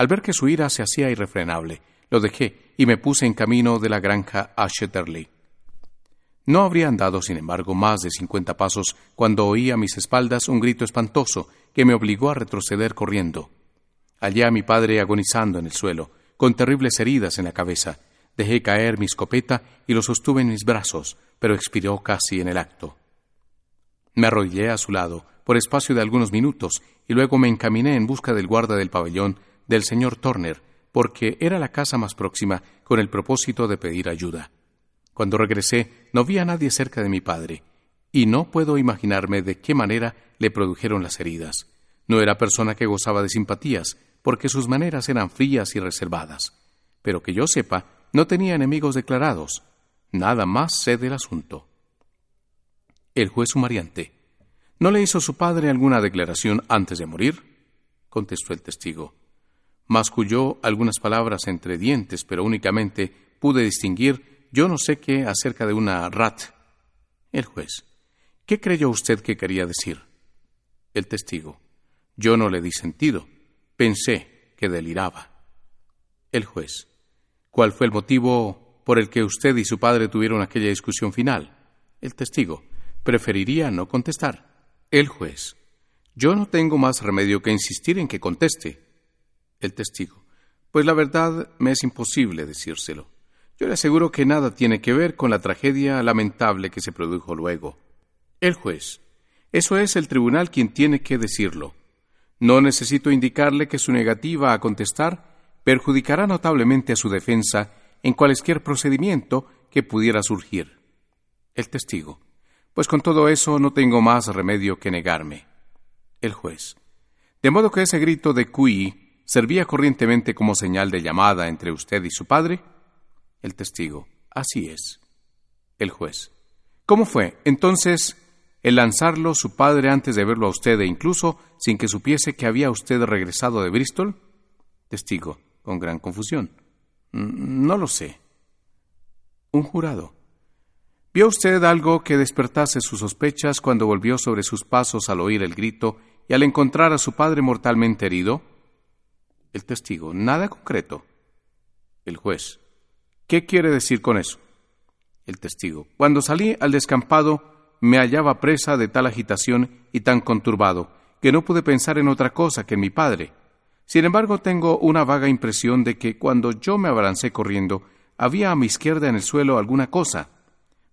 Al ver que su ira se hacía irrefrenable, lo dejé y me puse en camino de la granja a Shetterley. No habría andado, sin embargo, más de cincuenta pasos cuando oí a mis espaldas un grito espantoso que me obligó a retroceder corriendo. Hallé a mi padre agonizando en el suelo, con terribles heridas en la cabeza. Dejé caer mi escopeta y lo sostuve en mis brazos, pero expiró casi en el acto. Me arrodillé a su lado por espacio de algunos minutos y luego me encaminé en busca del guarda del pabellón del señor Turner, porque era la casa más próxima con el propósito de pedir ayuda. Cuando regresé, no vi a nadie cerca de mi padre, y no puedo imaginarme de qué manera le produjeron las heridas. No era persona que gozaba de simpatías, porque sus maneras eran frías y reservadas. Pero que yo sepa, no tenía enemigos declarados. Nada más sé del asunto. El juez sumariante. ¿No le hizo su padre alguna declaración antes de morir? contestó el testigo masculló algunas palabras entre dientes, pero únicamente pude distinguir yo no sé qué acerca de una rat. El juez. ¿Qué creyó usted que quería decir? El testigo. Yo no le di sentido. Pensé que deliraba. El juez. ¿Cuál fue el motivo por el que usted y su padre tuvieron aquella discusión final? El testigo. Preferiría no contestar. El juez. Yo no tengo más remedio que insistir en que conteste. El testigo. Pues la verdad me es imposible decírselo. Yo le aseguro que nada tiene que ver con la tragedia lamentable que se produjo luego. El juez. Eso es el tribunal quien tiene que decirlo. No necesito indicarle que su negativa a contestar perjudicará notablemente a su defensa en cualquier procedimiento que pudiera surgir. El testigo. Pues con todo eso no tengo más remedio que negarme. El juez. De modo que ese grito de Cui servía corrientemente como señal de llamada entre usted y su padre? El testigo. Así es. El juez. ¿Cómo fue? Entonces, el lanzarlo su padre antes de verlo a usted e incluso sin que supiese que había usted regresado de Bristol? Testigo, con gran confusión. Mm, no lo sé. Un jurado. ¿Vio usted algo que despertase sus sospechas cuando volvió sobre sus pasos al oír el grito y al encontrar a su padre mortalmente herido? El testigo, nada concreto. El juez, ¿qué quiere decir con eso? El testigo, cuando salí al descampado me hallaba presa de tal agitación y tan conturbado que no pude pensar en otra cosa que en mi padre. Sin embargo, tengo una vaga impresión de que cuando yo me abalancé corriendo, había a mi izquierda en el suelo alguna cosa.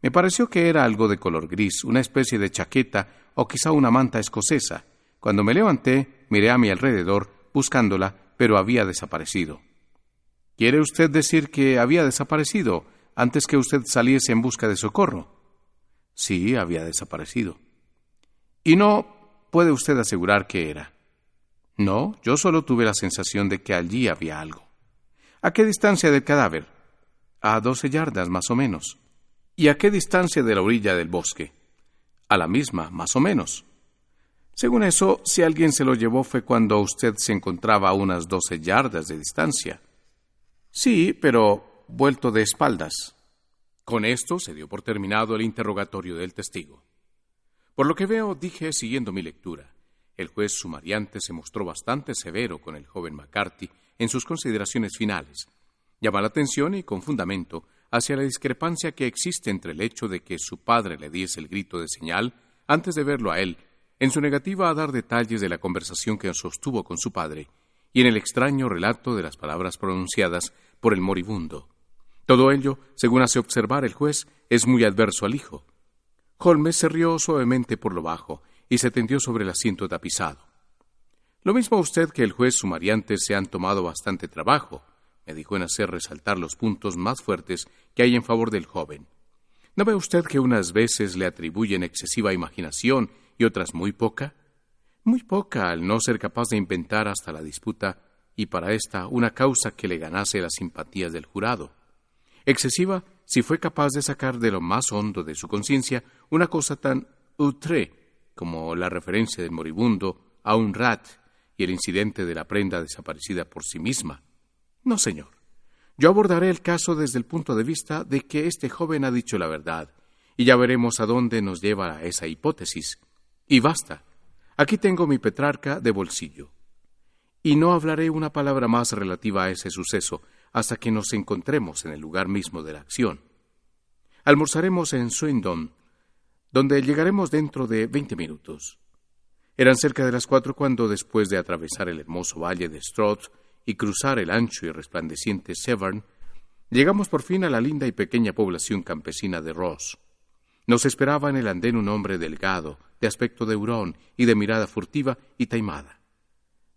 Me pareció que era algo de color gris, una especie de chaqueta o quizá una manta escocesa. Cuando me levanté, miré a mi alrededor, buscándola, pero había desaparecido. ¿Quiere usted decir que había desaparecido antes que usted saliese en busca de socorro? Sí, había desaparecido. ¿Y no puede usted asegurar qué era? No, yo solo tuve la sensación de que allí había algo. ¿A qué distancia del cadáver? A doce yardas, más o menos. ¿Y a qué distancia de la orilla del bosque? A la misma, más o menos. Según eso, si alguien se lo llevó fue cuando usted se encontraba a unas doce yardas de distancia. Sí, pero vuelto de espaldas. Con esto se dio por terminado el interrogatorio del testigo. Por lo que veo, dije siguiendo mi lectura, el juez sumariante se mostró bastante severo con el joven McCarthy en sus consideraciones finales. Llama la atención y con fundamento hacia la discrepancia que existe entre el hecho de que su padre le diese el grito de señal antes de verlo a él en su negativa a dar detalles de la conversación que sostuvo con su padre, y en el extraño relato de las palabras pronunciadas por el moribundo. Todo ello, según hace observar el juez, es muy adverso al hijo. Holmes se rió suavemente por lo bajo y se tendió sobre el asiento tapizado. Lo mismo a usted que el juez sumariante se han tomado bastante trabajo, me dijo en hacer resaltar los puntos más fuertes que hay en favor del joven. ¿No ve usted que unas veces le atribuyen excesiva imaginación y otras muy poca? Muy poca al no ser capaz de inventar hasta la disputa y para esta una causa que le ganase las simpatías del jurado. Excesiva si fue capaz de sacar de lo más hondo de su conciencia una cosa tan outré como la referencia del moribundo a un rat y el incidente de la prenda desaparecida por sí misma. No, señor. Yo abordaré el caso desde el punto de vista de que este joven ha dicho la verdad, y ya veremos a dónde nos lleva esa hipótesis. Y basta. Aquí tengo mi Petrarca de bolsillo. Y no hablaré una palabra más relativa a ese suceso hasta que nos encontremos en el lugar mismo de la acción. Almorzaremos en Swindon, donde llegaremos dentro de veinte minutos. Eran cerca de las cuatro cuando, después de atravesar el hermoso valle de Stroud y cruzar el ancho y resplandeciente Severn, llegamos por fin a la linda y pequeña población campesina de Ross. Nos esperaba en el andén un hombre delgado, de aspecto de hurón y de mirada furtiva y taimada.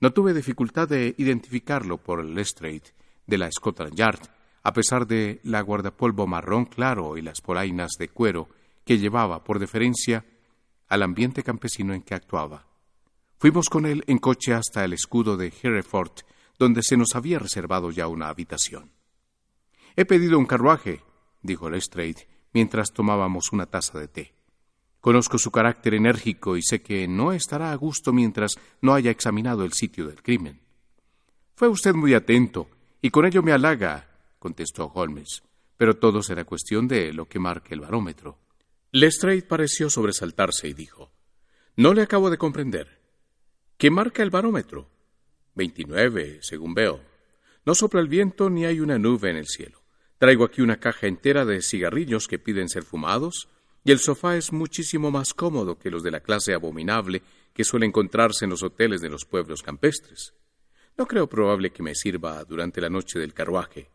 No tuve dificultad de identificarlo por el Lestrade de la Scotland Yard, a pesar de la guardapolvo marrón claro y las polainas de cuero que llevaba por deferencia al ambiente campesino en que actuaba. Fuimos con él en coche hasta el escudo de Hereford, donde se nos había reservado ya una habitación. He pedido un carruaje, dijo Lestrade mientras tomábamos una taza de té. Conozco su carácter enérgico y sé que no estará a gusto mientras no haya examinado el sitio del crimen. Fue usted muy atento, y con ello me halaga, contestó Holmes, pero todo será cuestión de lo que marque el barómetro. Lestrade pareció sobresaltarse y dijo No le acabo de comprender. ¿Qué marca el barómetro? Veintinueve, según veo. No sopla el viento ni hay una nube en el cielo. Traigo aquí una caja entera de cigarrillos que piden ser fumados, y el sofá es muchísimo más cómodo que los de la clase abominable que suele encontrarse en los hoteles de los pueblos campestres. No creo probable que me sirva durante la noche del carruaje.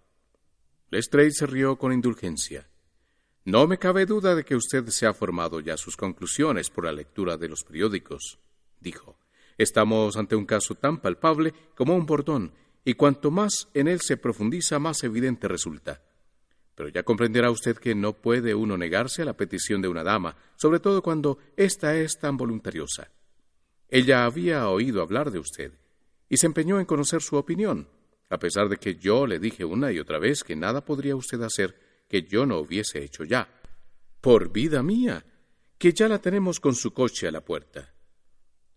Lestrade se rió con indulgencia. No me cabe duda de que usted se ha formado ya sus conclusiones por la lectura de los periódicos, dijo. Estamos ante un caso tan palpable como un bordón, y cuanto más en él se profundiza, más evidente resulta. Pero ya comprenderá usted que no puede uno negarse a la petición de una dama, sobre todo cuando ésta es tan voluntariosa. Ella había oído hablar de usted, y se empeñó en conocer su opinión, a pesar de que yo le dije una y otra vez que nada podría usted hacer que yo no hubiese hecho ya. Por vida mía, que ya la tenemos con su coche a la puerta.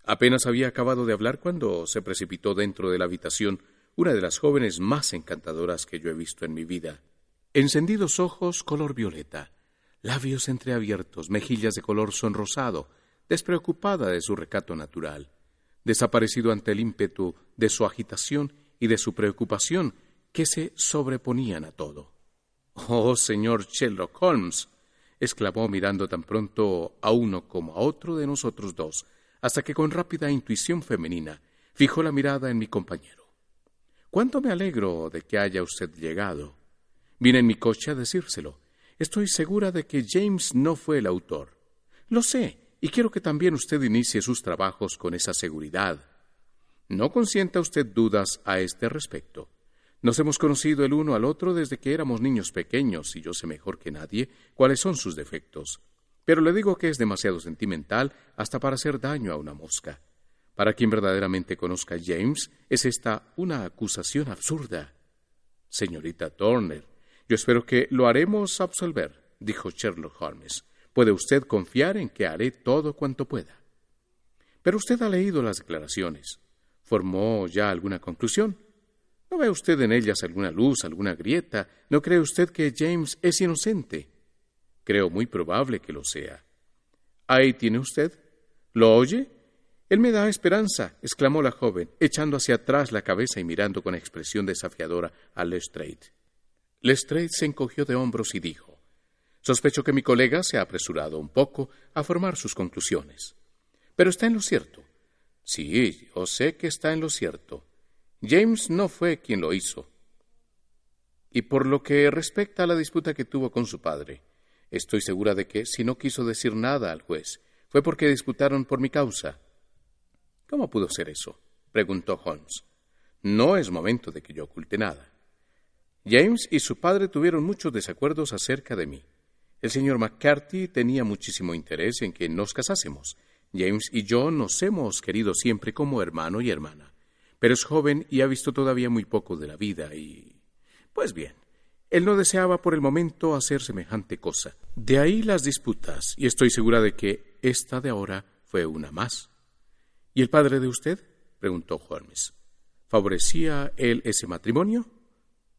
Apenas había acabado de hablar cuando se precipitó dentro de la habitación una de las jóvenes más encantadoras que yo he visto en mi vida. Encendidos ojos color violeta, labios entreabiertos, mejillas de color sonrosado, despreocupada de su recato natural desaparecido ante el ímpetu de su agitación y de su preocupación, que se sobreponían a todo. Oh, señor Sherlock Holmes, exclamó mirando tan pronto a uno como a otro de nosotros dos, hasta que con rápida intuición femenina fijó la mirada en mi compañero. Cuánto me alegro de que haya usted llegado. Vine en mi coche a decírselo. Estoy segura de que James no fue el autor. Lo sé, y quiero que también usted inicie sus trabajos con esa seguridad. No consienta usted dudas a este respecto. Nos hemos conocido el uno al otro desde que éramos niños pequeños y yo sé mejor que nadie cuáles son sus defectos. Pero le digo que es demasiado sentimental hasta para hacer daño a una mosca. Para quien verdaderamente conozca a James, es esta una acusación absurda. Señorita Turner, yo espero que lo haremos absolver, dijo Sherlock Holmes. Puede usted confiar en que haré todo cuanto pueda. Pero usted ha leído las declaraciones. ¿Formó ya alguna conclusión? ¿No ve usted en ellas alguna luz, alguna grieta? ¿No cree usted que James es inocente? Creo muy probable que lo sea. Ahí tiene usted. ¿Lo oye? Él me da esperanza, exclamó la joven, echando hacia atrás la cabeza y mirando con expresión desafiadora a Lestrade. Lestrade se encogió de hombros y dijo Sospecho que mi colega se ha apresurado un poco a formar sus conclusiones. Pero está en lo cierto. Sí, yo sé que está en lo cierto. James no fue quien lo hizo. Y por lo que respecta a la disputa que tuvo con su padre, estoy segura de que, si no quiso decir nada al juez, fue porque disputaron por mi causa. ¿Cómo pudo ser eso? preguntó Holmes. No es momento de que yo oculte nada. James y su padre tuvieron muchos desacuerdos acerca de mí. El señor McCarthy tenía muchísimo interés en que nos casásemos. James y yo nos hemos querido siempre como hermano y hermana. pero es joven y ha visto todavía muy poco de la vida y... Pues bien, él no deseaba por el momento hacer semejante cosa. De ahí las disputas, y estoy segura de que esta de ahora fue una más. ¿Y el padre de usted? preguntó Holmes. ¿Favorecía él ese matrimonio?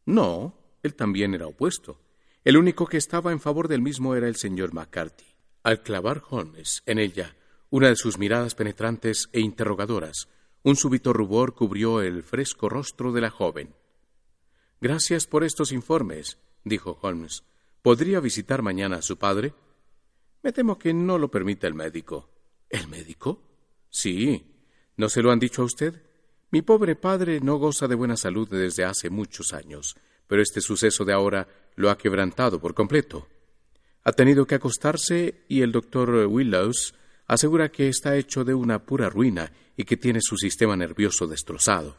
No, él también era opuesto. El único que estaba en favor del mismo era el señor McCarthy. Al clavar Holmes en ella una de sus miradas penetrantes e interrogadoras, un súbito rubor cubrió el fresco rostro de la joven. Gracias por estos informes, dijo Holmes. ¿Podría visitar mañana a su padre? Me temo que no lo permite el médico. ¿El médico? Sí. ¿No se lo han dicho a usted? Mi pobre padre no goza de buena salud desde hace muchos años, pero este suceso de ahora lo ha quebrantado por completo. Ha tenido que acostarse y el doctor Willows asegura que está hecho de una pura ruina y que tiene su sistema nervioso destrozado.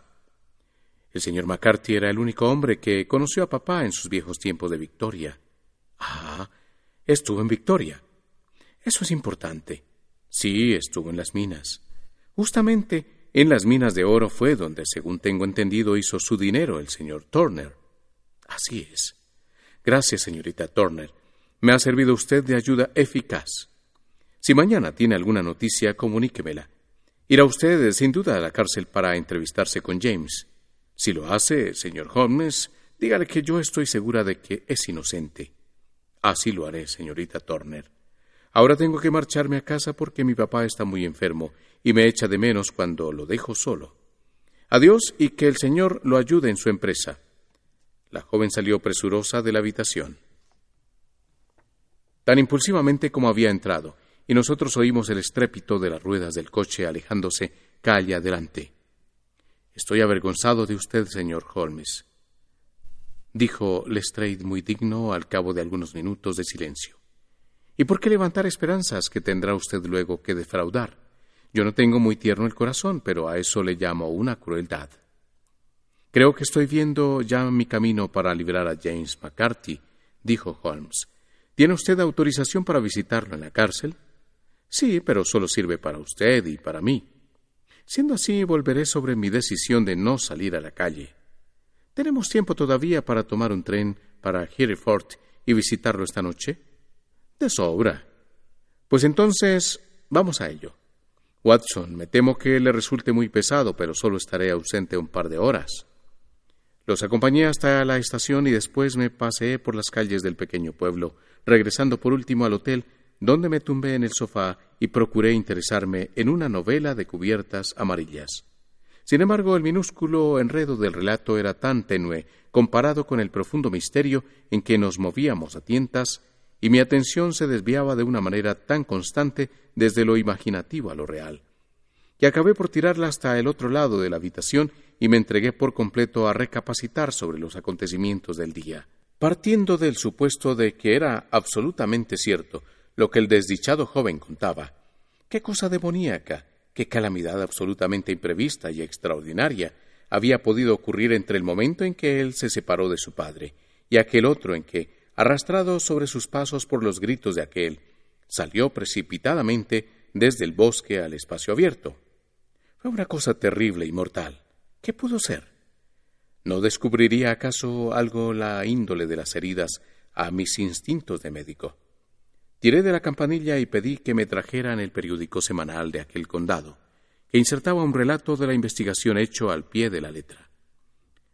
El señor McCarthy era el único hombre que conoció a papá en sus viejos tiempos de Victoria. Ah, estuvo en Victoria. Eso es importante. Sí, estuvo en las minas. Justamente en las minas de oro fue donde, según tengo entendido, hizo su dinero el señor Turner. Así es. Gracias, señorita Turner. Me ha servido usted de ayuda eficaz. Si mañana tiene alguna noticia, comuníquemela. Irá usted sin duda a la cárcel para entrevistarse con James. Si lo hace, señor Holmes, dígale que yo estoy segura de que es inocente. Así lo haré, señorita Turner. Ahora tengo que marcharme a casa porque mi papá está muy enfermo y me echa de menos cuando lo dejo solo. Adiós y que el Señor lo ayude en su empresa. La joven salió presurosa de la habitación. Tan impulsivamente como había entrado, y nosotros oímos el estrépito de las ruedas del coche alejándose calle adelante. Estoy avergonzado de usted, señor Holmes, dijo Lestrade muy digno al cabo de algunos minutos de silencio. ¿Y por qué levantar esperanzas que tendrá usted luego que defraudar? Yo no tengo muy tierno el corazón, pero a eso le llamo una crueldad. Creo que estoy viendo ya mi camino para liberar a James McCarthy, dijo Holmes. ¿Tiene usted autorización para visitarlo en la cárcel? Sí, pero solo sirve para usted y para mí. Siendo así, volveré sobre mi decisión de no salir a la calle. ¿Tenemos tiempo todavía para tomar un tren para Hereford y visitarlo esta noche? De sobra. Pues entonces, vamos a ello. Watson, me temo que le resulte muy pesado, pero solo estaré ausente un par de horas. Los acompañé hasta la estación y después me paseé por las calles del pequeño pueblo, regresando por último al hotel donde me tumbé en el sofá y procuré interesarme en una novela de cubiertas amarillas. Sin embargo, el minúsculo enredo del relato era tan tenue comparado con el profundo misterio en que nos movíamos a tientas, y mi atención se desviaba de una manera tan constante desde lo imaginativo a lo real, que acabé por tirarla hasta el otro lado de la habitación y me entregué por completo a recapacitar sobre los acontecimientos del día, partiendo del supuesto de que era absolutamente cierto lo que el desdichado joven contaba. Qué cosa demoníaca, qué calamidad absolutamente imprevista y extraordinaria había podido ocurrir entre el momento en que él se separó de su padre y aquel otro en que, arrastrado sobre sus pasos por los gritos de aquel, salió precipitadamente desde el bosque al espacio abierto. Fue una cosa terrible y mortal. ¿Qué pudo ser? ¿No descubriría acaso algo la índole de las heridas a mis instintos de médico? Tiré de la campanilla y pedí que me trajeran el periódico semanal de aquel condado, que insertaba un relato de la investigación hecho al pie de la letra.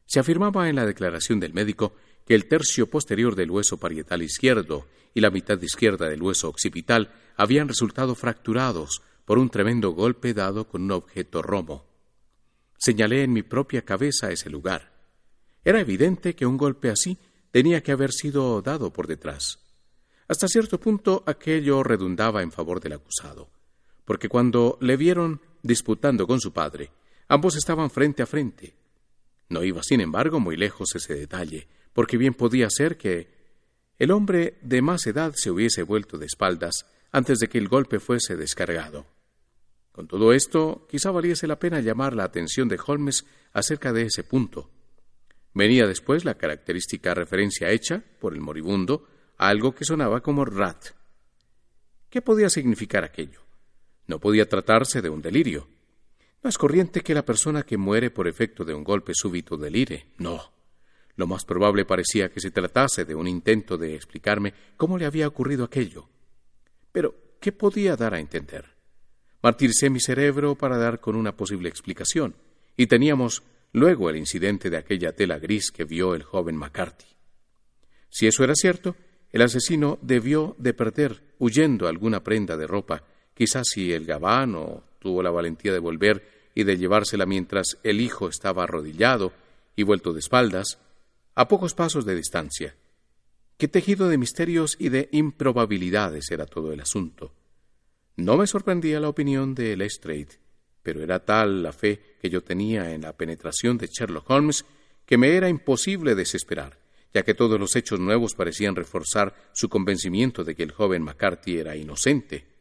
Se afirmaba en la declaración del médico el tercio posterior del hueso parietal izquierdo y la mitad izquierda del hueso occipital habían resultado fracturados por un tremendo golpe dado con un objeto romo. Señalé en mi propia cabeza ese lugar. Era evidente que un golpe así tenía que haber sido dado por detrás. Hasta cierto punto aquello redundaba en favor del acusado, porque cuando le vieron disputando con su padre, ambos estaban frente a frente. No iba, sin embargo, muy lejos ese detalle, porque bien podía ser que el hombre de más edad se hubiese vuelto de espaldas antes de que el golpe fuese descargado. Con todo esto, quizá valiese la pena llamar la atención de Holmes acerca de ese punto. Venía después la característica referencia hecha por el moribundo algo que sonaba como rat. ¿Qué podía significar aquello? No podía tratarse de un delirio. No es corriente que la persona que muere por efecto de un golpe súbito delire. No. Lo más probable parecía que se tratase de un intento de explicarme cómo le había ocurrido aquello. Pero, ¿qué podía dar a entender? Martiricé mi cerebro para dar con una posible explicación, y teníamos luego el incidente de aquella tela gris que vio el joven McCarthy. Si eso era cierto, el asesino debió de perder, huyendo alguna prenda de ropa, quizás si el gabán tuvo la valentía de volver y de llevársela mientras el hijo estaba arrodillado y vuelto de espaldas, a pocos pasos de distancia. Qué tejido de misterios y de improbabilidades era todo el asunto. No me sorprendía la opinión de Lestrade, pero era tal la fe que yo tenía en la penetración de Sherlock Holmes que me era imposible desesperar, ya que todos los hechos nuevos parecían reforzar su convencimiento de que el joven McCarthy era inocente.